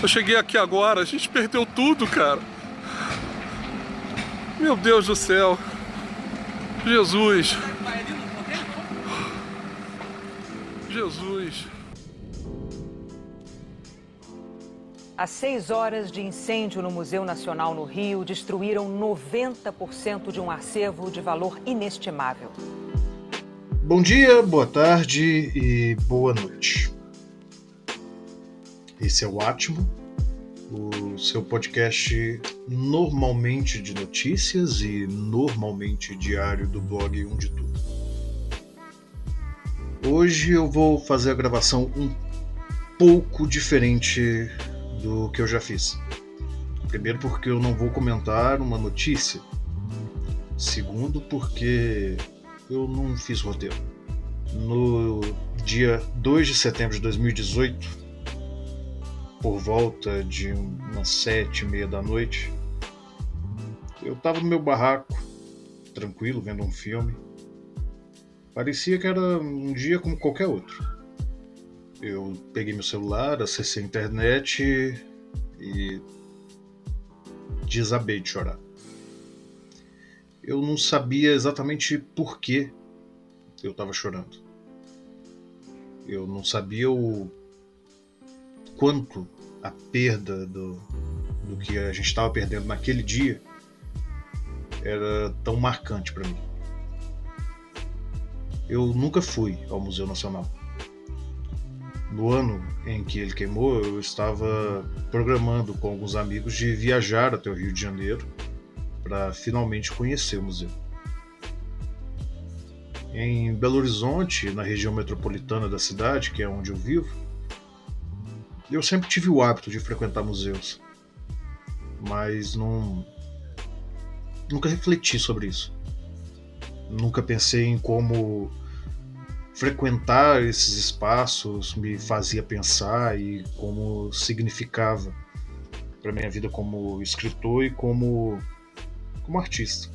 Eu cheguei aqui agora, a gente perdeu tudo, cara. Meu Deus do céu. Jesus. Jesus. As seis horas de incêndio no Museu Nacional no Rio destruíram 90% de um acervo de valor inestimável. Bom dia, boa tarde e boa noite. Esse é o Atmo, o seu podcast normalmente de notícias e normalmente diário do blog Um de Tudo. Hoje eu vou fazer a gravação um pouco diferente do que eu já fiz. Primeiro, porque eu não vou comentar uma notícia. Segundo, porque eu não fiz roteiro. No dia 2 de setembro de 2018, por volta de umas sete e meia da noite, eu estava no meu barraco, tranquilo, vendo um filme. Parecia que era um dia como qualquer outro. Eu peguei meu celular, acessei a internet e desabei de chorar. Eu não sabia exatamente por que eu estava chorando. Eu não sabia o quanto a perda do, do que a gente estava perdendo naquele dia era tão marcante para mim. Eu nunca fui ao Museu Nacional. No ano em que ele queimou, eu estava programando com alguns amigos de viajar até o Rio de Janeiro para finalmente conhecer o museu. Em Belo Horizonte, na região metropolitana da cidade, que é onde eu vivo, eu sempre tive o hábito de frequentar museus, mas não nunca refleti sobre isso. Nunca pensei em como frequentar esses espaços me fazia pensar e como significava para minha vida como escritor e como como artista.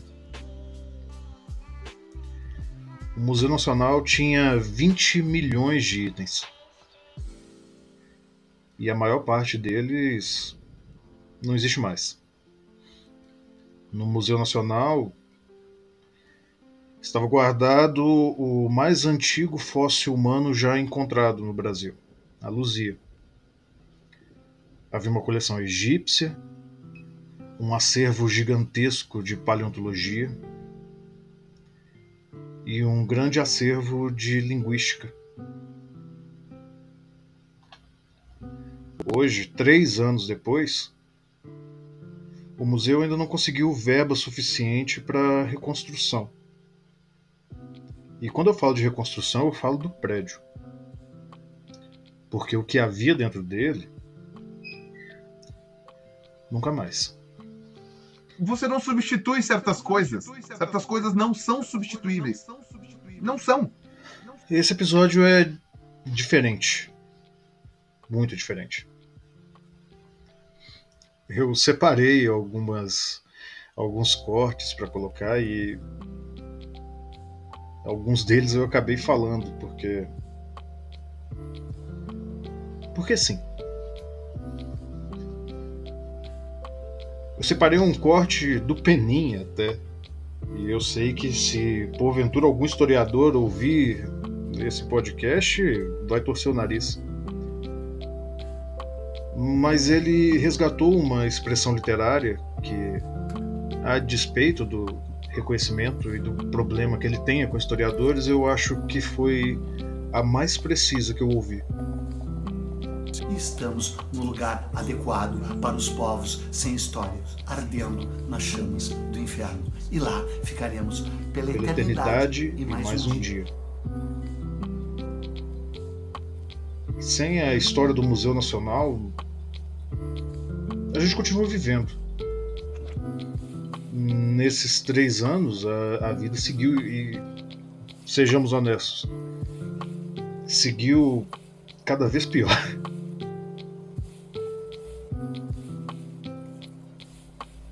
O Museu Nacional tinha 20 milhões de itens e a maior parte deles não existe mais. No Museu Nacional estava guardado o mais antigo fóssil humano já encontrado no Brasil, a Luzia. Havia uma coleção egípcia, um acervo gigantesco de paleontologia e um grande acervo de linguística. Hoje, três anos depois, o museu ainda não conseguiu verba suficiente para reconstrução. E quando eu falo de reconstrução, eu falo do prédio. Porque o que havia dentro dele, nunca mais. Você não substitui certas coisas. Certas coisas não são substituíveis. Não são. Esse episódio é diferente. Muito diferente eu separei algumas alguns cortes para colocar e alguns deles eu acabei falando porque porque sim. Eu separei um corte do Peninha até. E eu sei que se porventura algum historiador ouvir esse podcast, vai torcer o nariz mas ele resgatou uma expressão literária que, a despeito do reconhecimento e do problema que ele tenha com historiadores, eu acho que foi a mais precisa que eu ouvi. Estamos no lugar adequado para os povos sem histórias, ardendo nas chamas do inferno. E lá ficaremos pela, pela eternidade, eternidade, e mais, e mais um, dia. dia. Sem a história do Museu Nacional, a gente continua vivendo. Nesses três anos, a, a vida seguiu e, sejamos honestos, seguiu cada vez pior.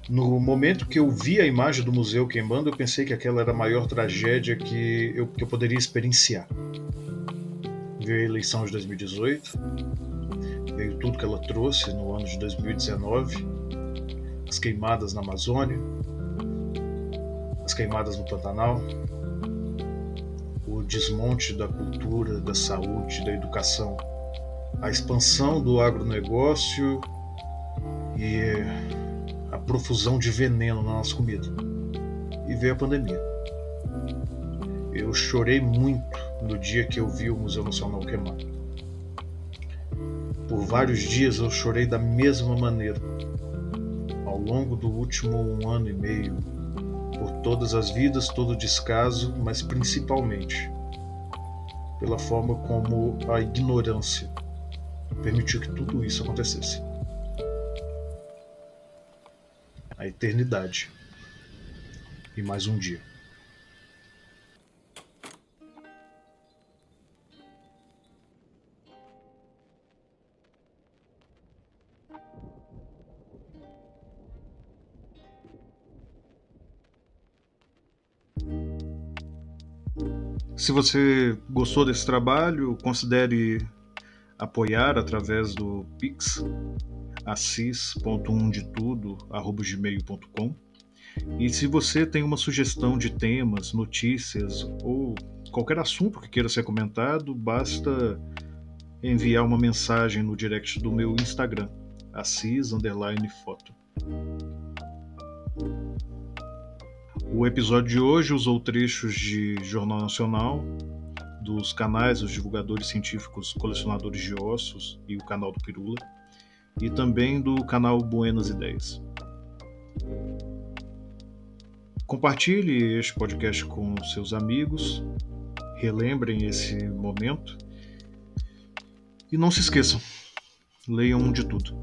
No momento que eu vi a imagem do museu queimando, eu pensei que aquela era a maior tragédia que eu, que eu poderia experienciar. Veio a eleição de 2018, veio tudo que ela trouxe no ano de 2019, as queimadas na Amazônia, as queimadas no Pantanal, o desmonte da cultura, da saúde, da educação, a expansão do agronegócio e a profusão de veneno na nossa comida. E veio a pandemia. Eu chorei muito no dia que eu vi o Museu Nacional queimar. Por vários dias eu chorei da mesma maneira. Ao longo do último ano e meio, por todas as vidas, todo descaso, mas principalmente pela forma como a ignorância permitiu que tudo isso acontecesse. A eternidade. E mais um dia. Se você gostou desse trabalho, considere apoiar através do Pix, assis.umdetudo.gmail.com E se você tem uma sugestão de temas, notícias ou qualquer assunto que queira ser comentado, basta enviar uma mensagem no direct do meu Instagram, assis_foto. O episódio de hoje usou trechos de Jornal Nacional, dos canais dos divulgadores científicos Colecionadores de Ossos e o canal do Pirula, e também do canal Buenas Ideias. Compartilhe este podcast com seus amigos, relembrem esse momento e não se esqueçam, leiam de tudo.